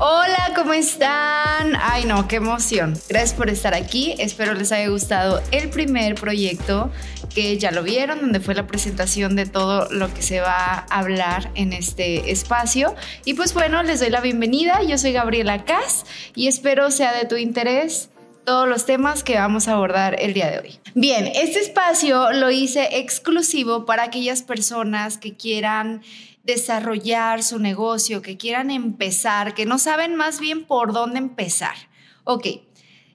Hola, ¿cómo están? Ay, no, qué emoción. Gracias por estar aquí. Espero les haya gustado el primer proyecto que ya lo vieron, donde fue la presentación de todo lo que se va a hablar en este espacio. Y pues bueno, les doy la bienvenida. Yo soy Gabriela Cas y espero sea de tu interés todos los temas que vamos a abordar el día de hoy. Bien, este espacio lo hice exclusivo para aquellas personas que quieran desarrollar su negocio, que quieran empezar, que no saben más bien por dónde empezar. Ok,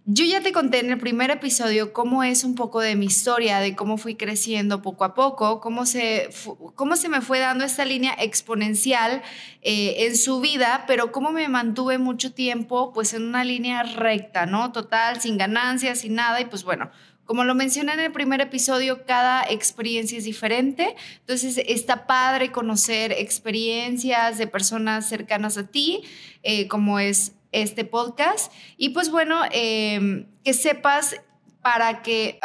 yo ya te conté en el primer episodio cómo es un poco de mi historia, de cómo fui creciendo poco a poco, cómo se, cómo se me fue dando esta línea exponencial eh, en su vida, pero cómo me mantuve mucho tiempo pues en una línea recta, ¿no? Total, sin ganancias, sin nada, y pues bueno, como lo mencioné en el primer episodio, cada experiencia es diferente, entonces está padre conocer experiencias de personas cercanas a ti, eh, como es este podcast, y pues bueno, em, que sepas para que...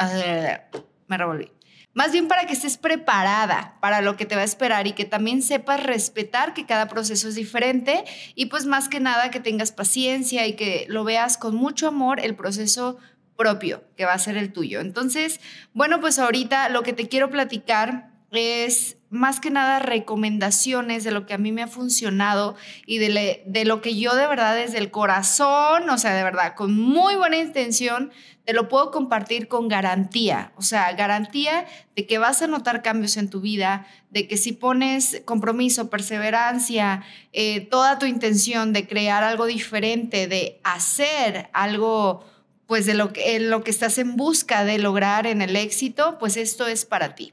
me revolví. Más bien para que estés preparada para lo que te va a esperar y que también sepas respetar que cada proceso es diferente y pues más que nada que tengas paciencia y que lo veas con mucho amor el proceso propio, que va a ser el tuyo. Entonces, bueno, pues ahorita lo que te quiero platicar es más que nada recomendaciones de lo que a mí me ha funcionado y de, de, lo que yo de verdad desde el corazón, o sea, de verdad, con muy buena intención, te lo puedo compartir con garantía, o sea, garantía de que vas a notar cambios en tu vida, de que si pones compromiso, perseverancia, eh, toda tu intención de crear algo diferente, de hacer algo pues de lo que, lo que estás en busca de lograr en el éxito, pues esto es para ti.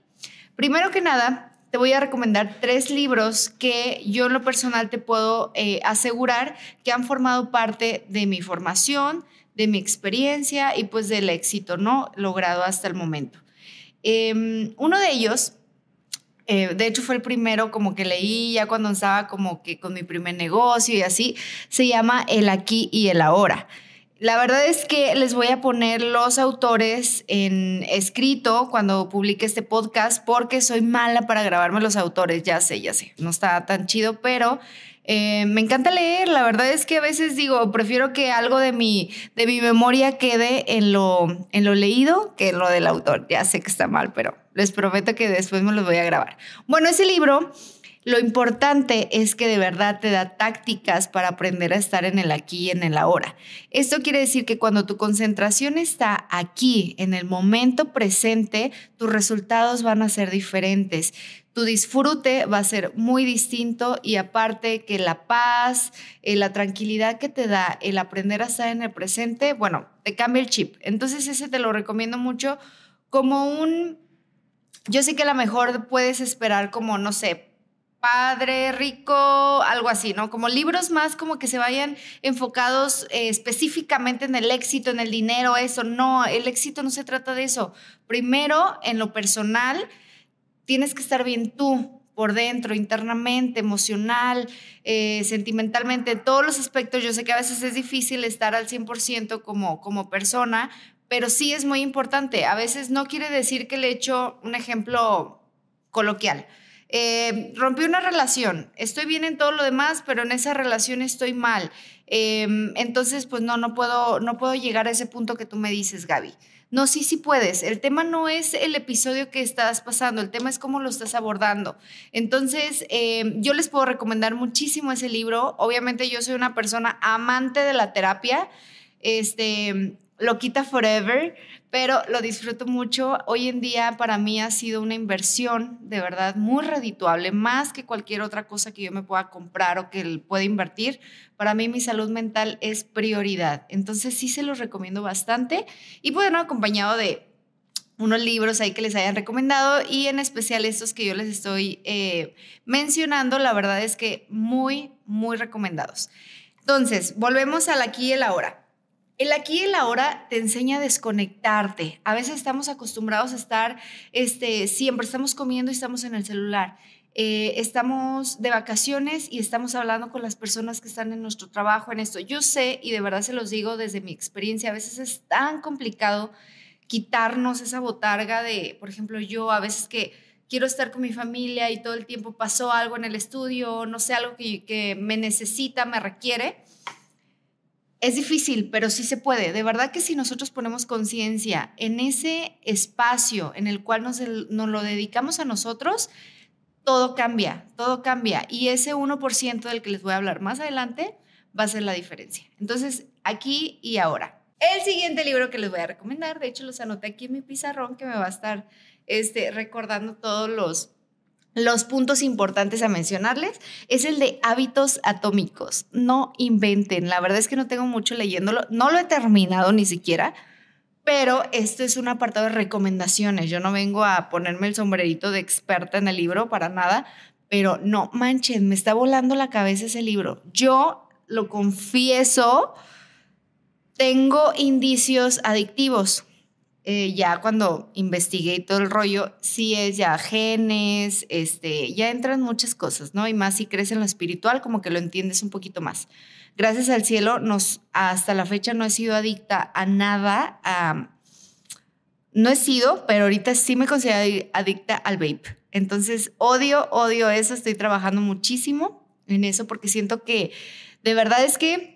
Primero que nada, te voy a recomendar tres libros que yo en lo personal te puedo eh, asegurar que han formado parte de mi formación, de mi experiencia y pues del éxito, ¿no? Logrado hasta el momento. Em, uno de ellos, eh, de hecho fue el primero como que leí ya cuando estaba como que con mi primer negocio y así, se llama El aquí y el ahora. La verdad es que les voy a poner los autores en escrito cuando publique este podcast porque soy mala para grabarme los autores, ya sé, ya sé, no está tan chido, pero eh, me encanta leer, la verdad es que a veces digo, prefiero que algo de mi, de mi memoria quede en lo, en lo leído que en lo del autor, ya sé que está mal, pero les prometo que después me los voy a grabar. Bueno, ese libro lo importante es que de verdad te da tácticas para aprender a estar en el aquí y en el ahora. Esto quiere decir que cuando tu concentración está aquí, en el momento presente, tus resultados van a ser diferentes. Tu disfrute va a ser muy distinto y aparte que la paz, eh, la tranquilidad que te da el aprender a estar en el presente, bueno, te cambia el chip. Entonces ese te lo recomiendo mucho como un... Yo sé que a lo mejor puedes esperar como, no sé, padre, rico, algo así, ¿no? Como libros más como que se vayan enfocados eh, específicamente en el éxito, en el dinero, eso. No, el éxito no se trata de eso. Primero, en lo personal, tienes que estar bien tú por dentro, internamente, emocional, eh, sentimentalmente, todos los aspectos. Yo sé que a veces es difícil estar al 100% como, como persona, pero sí es muy importante. A veces no quiere decir que le echo un ejemplo coloquial eh, rompí una relación, estoy bien en todo lo demás, pero en esa relación estoy mal. Em, entonces, pues no, no puedo, no puedo llegar a ese punto que tú me dices, Gaby. No, sí, sí puedes. El tema no es el episodio que estás pasando, el tema es cómo lo estás abordando. Entonces, em, yo les puedo recomendar muchísimo ese libro. Obviamente yo soy una persona amante de la terapia. Este, lo quita forever, pero lo disfruto mucho. Hoy en día para mí ha sido una inversión de verdad muy redituable, más que cualquier otra cosa que yo me pueda comprar o que pueda invertir. Para mí mi salud mental es prioridad. Entonces sí se los recomiendo bastante y bueno, acompañado de unos libros ahí que les hayan recomendado y en especial estos que yo les estoy eh, mencionando, la verdad es que muy, muy recomendados. Entonces, volvemos al aquí y el ahora. El aquí y el ahora te enseña a desconectarte. A veces estamos acostumbrados a estar, este, siempre estamos comiendo y estamos en el celular. Eh, estamos de vacaciones y estamos hablando con las personas que están en nuestro trabajo en esto. Yo sé, y de verdad se los digo desde mi experiencia, a veces es tan complicado quitarnos esa botarga de, por ejemplo, yo a veces que quiero estar con mi familia y todo el tiempo pasó algo en el estudio, no sé, algo que, que me necesita, me requiere es difícil, pero sí se puede. De verdad que si nosotros ponemos conciencia en ese espacio en el cual nos, lo dedicamos a nosotros, todo cambia, todo cambia. Y ese 1% del que les voy a hablar más adelante va a ser la diferencia. Entonces, aquí y ahora. El siguiente libro que les voy a recomendar, de hecho los anoté aquí en mi pizarrón que me va a estar este, recordando todos los, los puntos importantes a mencionarles, es el de hábitos atómicos. No inventen, la verdad es que no tengo mucho leyéndolo, no lo he terminado ni siquiera, pero esto es un apartado de recomendaciones. Yo no vengo a ponerme el sombrerito de experta en el libro para nada, pero no manchen, me está volando la cabeza ese libro. Yo lo confieso, tengo indicios adictivos. Eh, ya cuando investigué todo el rollo, sí es ya genes, este, ya entran muchas cosas, ¿no? Y más si crees en lo espiritual, como que lo entiendes un poquito más. Gracias al cielo, nos, hasta la fecha no he sido adicta a nada. no he sido, pero ahorita sí me considero adicta al vape. Entonces, odio, odio eso. Estoy trabajando muchísimo en eso porque siento que de verdad es que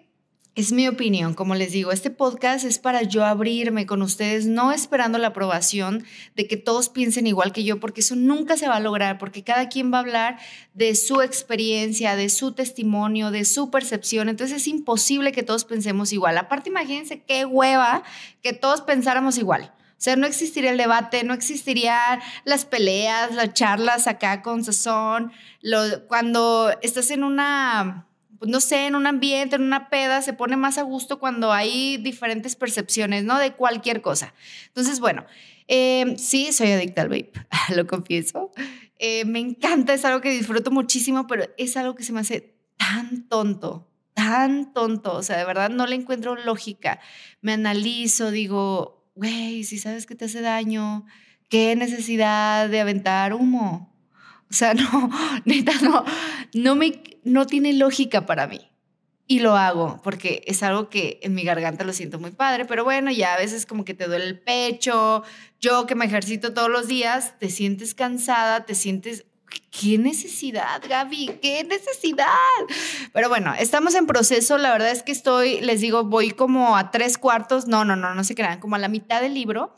es mi opinión, como les digo, este podcast es para yo abrirme con ustedes, no esperando la aprobación de que todos piensen igual que yo, porque eso nunca se va a lograr, porque cada quien va a hablar de su experiencia, de su testimonio, de su percepción, entonces es imposible que todos pensemos igual. Aparte, imagínense qué hueva que todos pensáramos igual. O sea, no existiría el debate, no existirían las peleas, las charlas acá con sazón, lo, cuando estás en una no sé, en un ambiente, en una peda, se pone más a gusto cuando hay diferentes percepciones, ¿no? De cualquier cosa. Entonces, bueno, eh, sí, soy adicta al vape, lo confieso. Eh, me encanta, es algo que disfruto muchísimo, pero es algo que se me hace tan tonto, tan tonto. O sea, de verdad no le encuentro lógica. Me analizo, digo, güey, si sabes que te hace daño, ¿qué necesidad de aventar humo? O sea, no, neta, no, no, me, no tiene lógica para mí. Y lo hago porque es algo que en mi garganta lo siento muy padre, pero bueno, ya a veces como que te duele el pecho. Yo que me ejercito todos los días, te sientes cansada, te sientes... ¿Qué necesidad, Gaby? ¿Qué necesidad? Pero bueno, estamos en proceso. La verdad es que estoy, les digo, voy como a tres cuartos. No, no, no, no se crean, como a la mitad del libro.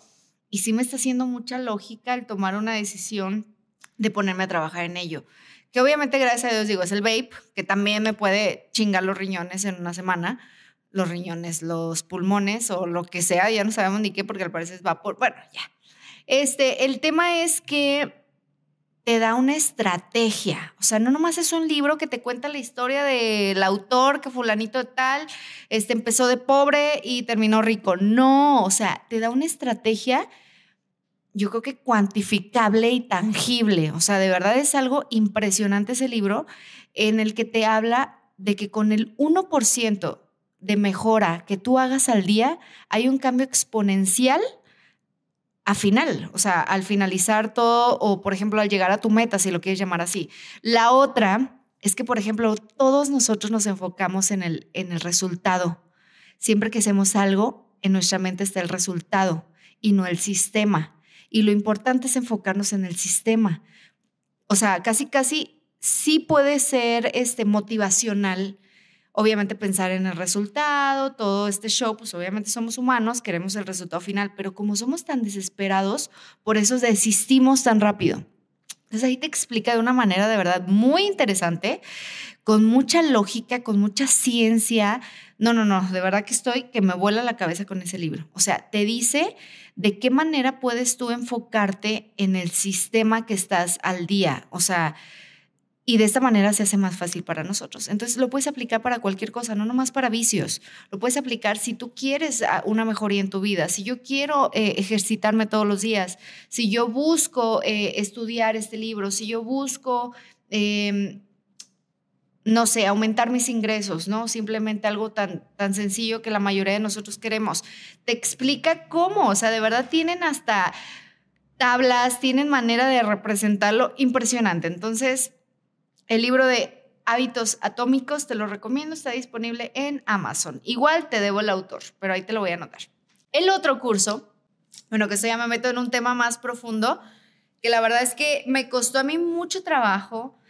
Y sí me está haciendo mucha lógica el tomar una decisión de ponerme a trabajar en ello. Que obviamente, gracias a Dios, digo, es el vape, que también me puede chingar los riñones en una semana, los riñones, los pulmones o lo que sea, ya no sabemos ni qué, porque al parecer es vapor. Bueno, ya. Este, el tema es que te da una estrategia. O sea, no nomás es un libro que te cuenta la historia del autor que fulanito tal este, empezó de pobre y terminó rico. No, o sea, te da una estrategia yo creo que cuantificable y tangible. O sea, de verdad es algo impresionante ese libro en el que te habla de que con el 1% de mejora que tú hagas al día, hay un cambio exponencial a final, o sea, al finalizar todo o, por ejemplo, al llegar a tu meta, si lo quieres llamar así. La otra es que, por ejemplo, todos nosotros nos enfocamos en el, en el resultado. Siempre que hacemos algo, en nuestra mente está el resultado y no el sistema. Y lo importante es enfocarnos en el sistema. O sea, casi, casi sí puede ser este, motivacional, obviamente pensar en el resultado, todo este show, pues obviamente somos humanos, queremos el resultado final, pero como somos tan desesperados, por eso desistimos tan rápido. Entonces ahí te explica de una manera de verdad muy interesante, con mucha lógica, con mucha ciencia. No, no, no, de verdad que estoy que me vuela la cabeza con ese libro. O sea, te dice de qué manera puedes tú enfocarte en el sistema que estás al día. O sea, y de esta manera se hace más fácil para nosotros. Entonces lo puedes aplicar para cualquier cosa, no nomás para vicios. Lo puedes aplicar si tú quieres ah, una mejoría en tu vida, si yo quiero eh, ejercitarme todos los días, si yo busco eh, estudiar este libro, si yo busco... Em, no sé, aumentar mis ingresos, ¿no? Simplemente algo tan, tan sencillo que la mayoría de nosotros queremos. Te explica cómo, o sea, de verdad tienen hasta tablas, tienen manera de representarlo impresionante. Entonces, el libro de hábitos atómicos te lo recomiendo, está disponible en Amazon. Igual te debo el autor, pero ahí te lo voy a anotar. El otro curso, bueno, que se llama me meto en un tema más profundo, que la verdad es que me costó a mí mucho trabajo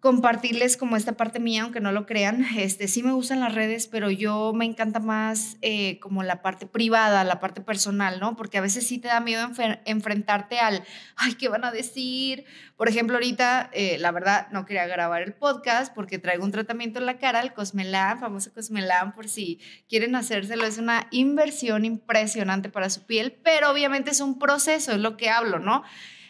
compartirles como esta parte mía, aunque no lo crean. Este, sí me gustan las redes, pero yo me encanta más eh, como la parte privada, la parte personal, ¿no? Porque a veces sí te da miedo enfrentarte al, ay, ¿qué van a decir? Por ejemplo, ahorita, eh, la verdad, no quería grabar el podcast porque traigo un tratamiento en la cara, el Cosmelan, famoso Cosmelan, por si quieren hacérselo. Es una inversión impresionante para su piel, pero obviamente es un proceso, es lo que hablo, ¿no?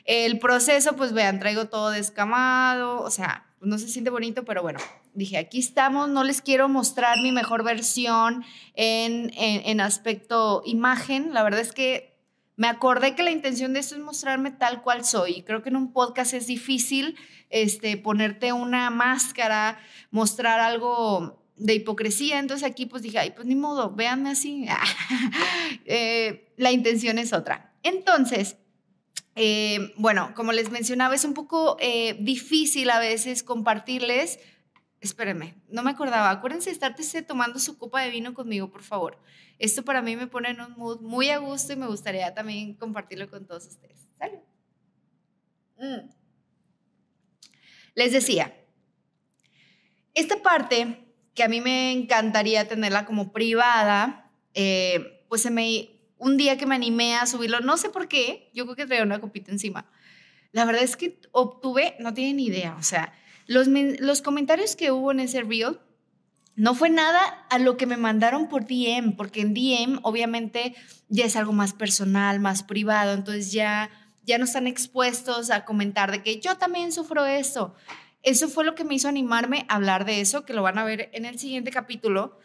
El proceso, pues vean, traigo todo descamado, o sea, no se siente bonito, pero bueno, dije, aquí estamos, no les quiero mostrar mi mejor versión en, en, aspecto imagen, la verdad es que me acordé que la intención de esto es mostrarme tal cual soy. Creo que en un podcast es difícil este, ponerte una máscara, mostrar algo de hipocresía. Entonces aquí pues dije, ay, pues ni modo, véanme así. Eh, la intención es otra. Entonces, eh, bueno, como les mencionaba, es un poco eh, difícil a veces compartirles. Espérenme, no me acordaba. Acuérdense de estarse tomando su copa de vino conmigo, por favor. Esto para mí me pone en un mood muy a gusto y me gustaría también compartirlo con todos ustedes. Salud. Mm. Les decía, esta parte que a mí me encantaría tenerla como privada, eh, pues se me un día que me animé a subirlo, no sé por qué, yo creo que traía una copita encima. La verdad es que obtuve, no tienen idea, o sea, los, los comentarios que hubo en ese reel no fue nada a lo que me mandaron por DM, porque en DM obviamente ya es algo más personal, más privado, entonces ya, ya no están expuestos a comentar de que yo también sufro esto. Eso fue lo que me hizo animarme a hablar de eso, que lo van a ver en el siguiente capítulo.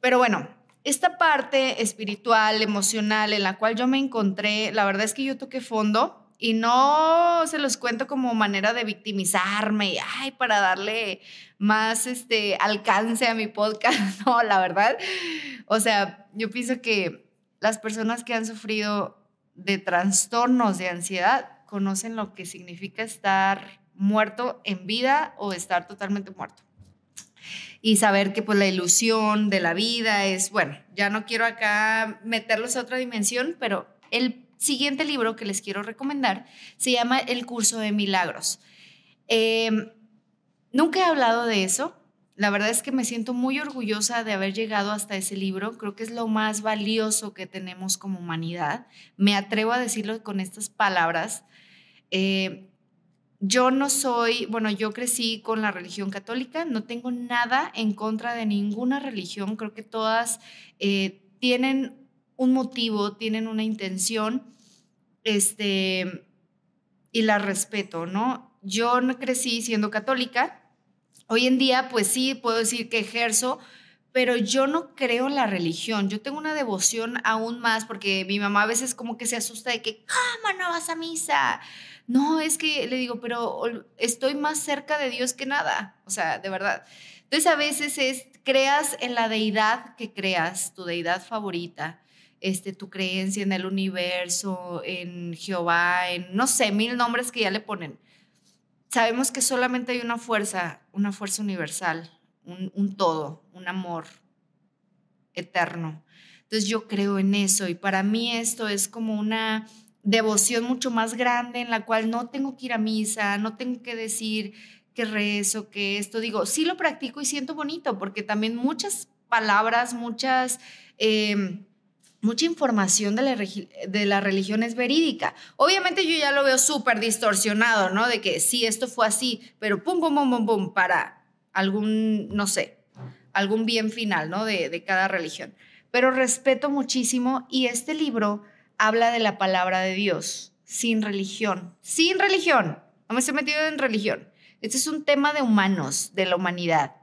Pero bueno, esta parte espiritual, emocional en la cual yo me encontré, la verdad es que yo toqué fondo y no se los cuento como manera de victimizarme, ay, para darle más este alcance a mi podcast, no, la verdad. O sea, yo pienso que las personas que han sufrido de trastornos de ansiedad conocen lo que significa estar muerto en vida o estar totalmente muerto y saber que pues la ilusión de la vida es, bueno, ya no quiero acá meterlos a otra dimensión, pero el siguiente libro que les quiero recomendar se llama El curso de milagros. Em, nunca he hablado de eso. La verdad es que me siento muy orgullosa de haber llegado hasta ese libro. Creo que es lo más valioso que tenemos como humanidad. Me atrevo a decirlo con estas palabras. Eh, yo no soy, bueno, yo crecí con la religión católica, no tengo nada en contra de ninguna religión, creo que todas eh, tienen un motivo, tienen una intención, este, y la respeto, ¿no? Yo crecí siendo católica, hoy en día pues sí puedo decir que ejerzo, pero yo no creo en la religión, yo tengo una devoción aún más porque mi mamá a veces como que se asusta de que, ¿cómo no vas a misa? No, es que le digo, pero estoy más cerca de Dios que nada, o sea, de verdad. Entonces a veces es, creas en la deidad que creas, tu deidad favorita, este, tu creencia en el universo, en Jehová, en no sé, mil nombres que ya le ponen. Sabemos que solamente hay una fuerza, una fuerza universal, un, un todo, un amor eterno. Entonces yo creo en eso y para mí esto es como una devoción mucho más grande en la cual no tengo que ir a misa, no tengo que decir que rezo, que esto, digo, sí lo practico y siento bonito, porque también muchas palabras, muchas... Em, mucha información de la, de la religión es verídica. Obviamente yo ya lo veo súper distorsionado, ¿no? De que sí, esto fue así, pero pum, pum, pum, pum, pum, para algún, no sé, algún bien final, ¿no? De, de cada religión. Pero respeto muchísimo y este libro habla de la palabra de Dios, sin religión, sin religión. No me estoy metido en religión. Este es un tema de humanos, de la humanidad.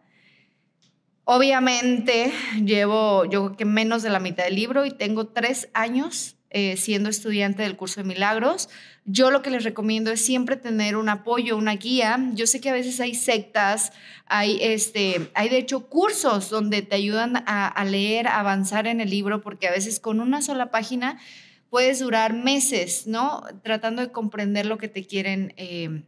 Obviamente llevo yo que menos de la mitad del libro y tengo tres años eh, siendo estudiante del curso de milagros. Yo lo que les recomiendo es siempre tener un apoyo, una guía. Yo sé que a veces hay sectas, hay, este, hay de hecho cursos donde te ayudan a, a leer, a avanzar en el libro, porque a veces con una sola página puedes durar meses, ¿no? Tratando de comprender lo que te quieren, eh,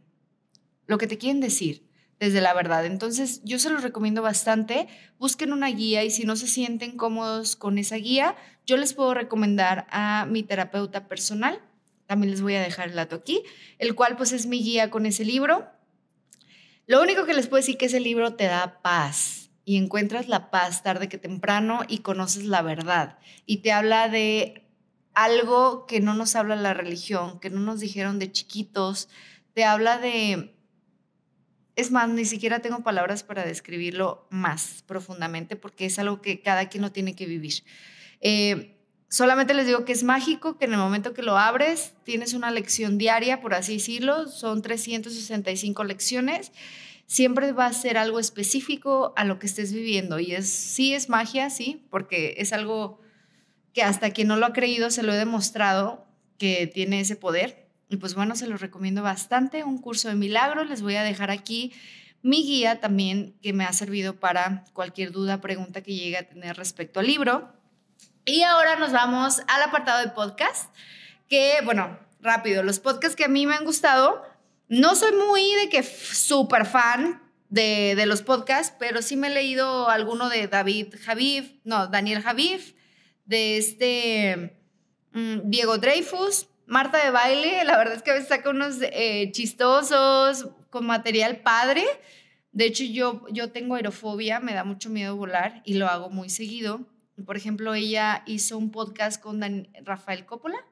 lo que te quieren decir desde la verdad. Entonces, yo se los recomiendo bastante. Busquen una guía y si no se sienten cómodos con esa guía, yo les puedo recomendar a mi terapeuta personal. También les voy a dejar el dato aquí, el cual pues es mi guía con ese libro. Lo único que les puedo decir que ese libro te da paz y encuentras la paz tarde que temprano y conoces la verdad. Y te habla de algo que no nos habla la religión, que no nos dijeron de chiquitos. Te habla de... Es más, ni siquiera tengo palabras para describirlo más profundamente porque es algo que cada quien lo tiene que vivir. Eh, solamente les digo que es mágico, que en el momento que lo abres tienes una lección diaria, por así decirlo, son 365 lecciones siempre va a ser algo específico a lo que estés viviendo. Y es, sí es magia, sí, porque es algo que hasta quien no lo ha creído se lo he demostrado que tiene ese poder. Y pues bueno, se lo recomiendo bastante, un curso de milagros. Les voy a dejar aquí mi guía también que me ha servido para cualquier duda, pregunta que llegue a tener respecto al libro. Y ahora nos vamos al apartado de podcast, que bueno, rápido, los podcasts que a mí me han gustado no soy muy de que súper fan de, de, los podcasts, pero sí me he leído alguno de David Javiv, no, Daniel Javiv, de este mm, Diego Dreyfus, Marta de Baile, la verdad es que a veces unos eh, chistosos, con material padre. De hecho, yo, yo tengo aerofobia, me da mucho miedo volar y lo hago muy seguido. Por ejemplo, ella hizo un podcast con Rafael Coppola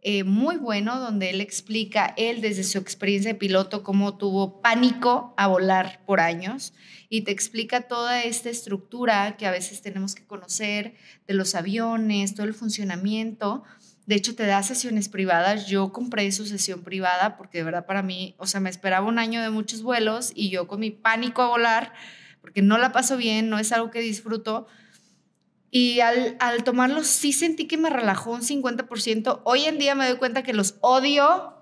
eh, muy bueno donde él explica, él desde su experiencia de piloto, cómo tuvo pánico a volar por años y te explica toda esta estructura que a veces tenemos que conocer de los aviones, todo el funcionamiento. De hecho, te da sesiones privadas. Yo compré su sesión privada porque de verdad para mí, o sea, me esperaba un año de muchos vuelos y yo con mi pánico a volar, porque no la paso bien, no es algo que disfruto, y al, al tomarlos sí sentí que me relajó un 50%. Hoy en día me doy cuenta que los odio,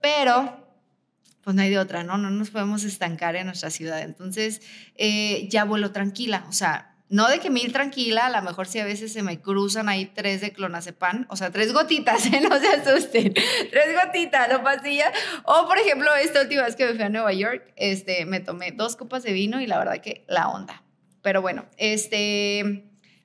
pero pues no hay de otra, ¿no? No nos podemos estancar en nuestra ciudad. Entonces eh, ya vuelo tranquila, o sea, no de que mil tranquila, a lo mejor sí a veces se me cruzan ahí tres de clonazepam, o sea, tres gotitas, ¿eh? no se asusten, tres gotitas, no pastillas. O, por ejemplo, esta última vez que me fui a Nueva York, este, me tomé dos copas de vino y la verdad que la onda. Pero bueno, este,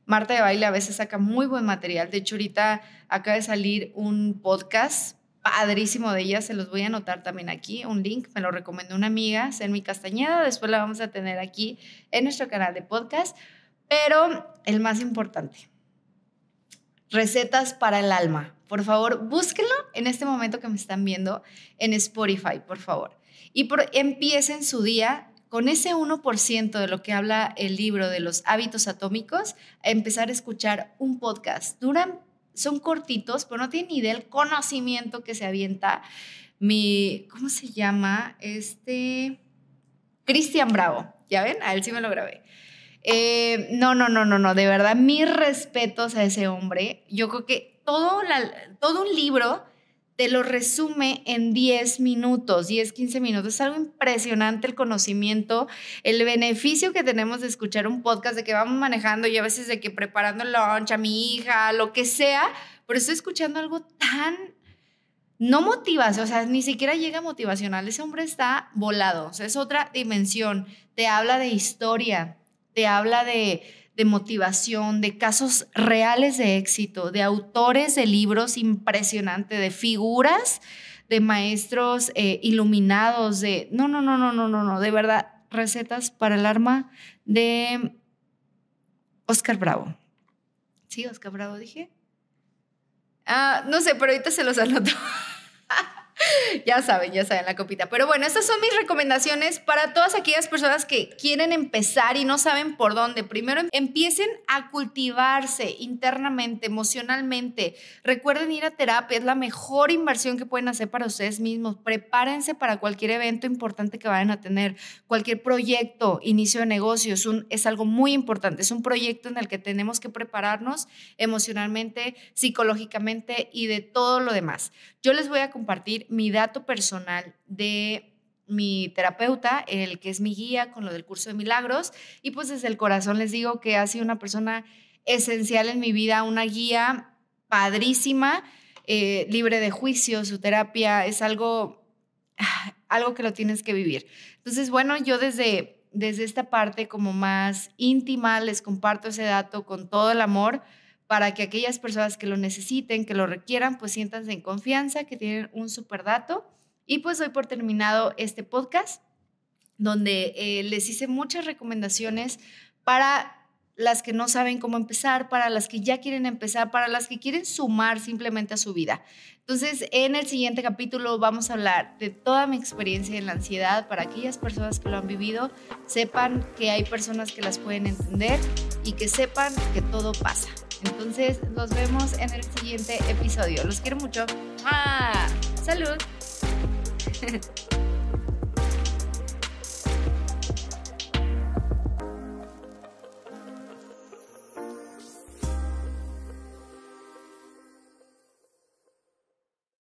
Marta de Baile a veces saca muy buen material. De hecho, ahorita acaba de salir un podcast padrísimo de ella, se los voy a anotar también aquí, un link, me lo recomendó una amiga, mi Castañeda, después la vamos a tener aquí en nuestro canal de podcast, pero el más importante, recetas para el alma. Por favor, búsquenlo en este momento que me están viendo en Spotify, por favor. Y por, empiecen su día con ese 1% de lo que habla el libro de los hábitos atómicos, empezar a escuchar un podcast. Duran, son cortitos, pero no tienen ni idea del conocimiento que se avienta mi, ¿cómo se llama? Este, Cristian Bravo. ¿Ya ven? A él sí me lo grabé. Eh, no, no, no, no, no, de verdad, mis respetos a ese hombre. Yo creo que todo, todo un libro te lo resume en 10 minutos, 10, 15 minutos. Es algo impresionante el conocimiento, el beneficio que tenemos de escuchar un podcast, de que vamos manejando y a veces de que preparando el lunch a mi hija, lo que sea, pero estoy escuchando algo tan no motivación, o sea, ni siquiera llega motivacional. Ese hombre está volado, o sea, es otra dimensión. Te habla de historia, te habla de, de motivación, de casos reales de éxito, de autores de libros impresionantes, de figuras, de maestros eh, iluminados, de... No, no, no, no, no, no, no, de verdad, recetas para el arma de Oscar Bravo. Sí, Oscar Bravo dije. Ah, no sé, pero ahorita se los anoto. ya saben, ya saben la copita. Pero bueno, estas son mis recomendaciones para todas aquellas personas que quieren empezar y no saben por dónde. Primero empiecen a cultivarse internamente, emocionalmente. Recuerden ir a terapia, es la mejor inversión que pueden hacer para ustedes mismos. Prepárense para cualquier evento importante que vayan a tener, cualquier proyecto, inicio de negocio, es, es algo muy importante. Es un proyecto en el que tenemos que prepararnos emocionalmente, psicológicamente y de todo lo demás. Yo les voy a compartir mi dato personal de mi terapeuta, el que es mi guía con lo del curso de milagros, y pues desde el corazón les digo que ha sido una persona esencial en mi vida, una guía padrísima, eh, libre de juicio, su terapia es algo, algo que lo tienes que vivir. Entonces, bueno, yo desde, desde esta parte como más íntima les comparto ese dato con todo el amor para que aquellas personas que lo necesiten, que lo requieran, pues siéntanse en confianza, que tienen un super dato. Y pues doy por terminado este podcast. donde eh, les hice muchas recomendaciones para las que no saben cómo empezar, para las que ya quieren empezar, para las que quieren sumar simplemente a su vida. Entonces, en el siguiente capítulo vamos a hablar de toda mi experiencia en la ansiedad para aquellas personas que lo han vivido, sepan que hay personas que las pueden entender y que sepan que todo pasa. Entonces, nos vemos en el siguiente episodio. Los quiero mucho. ¡Ah! ¡Salud!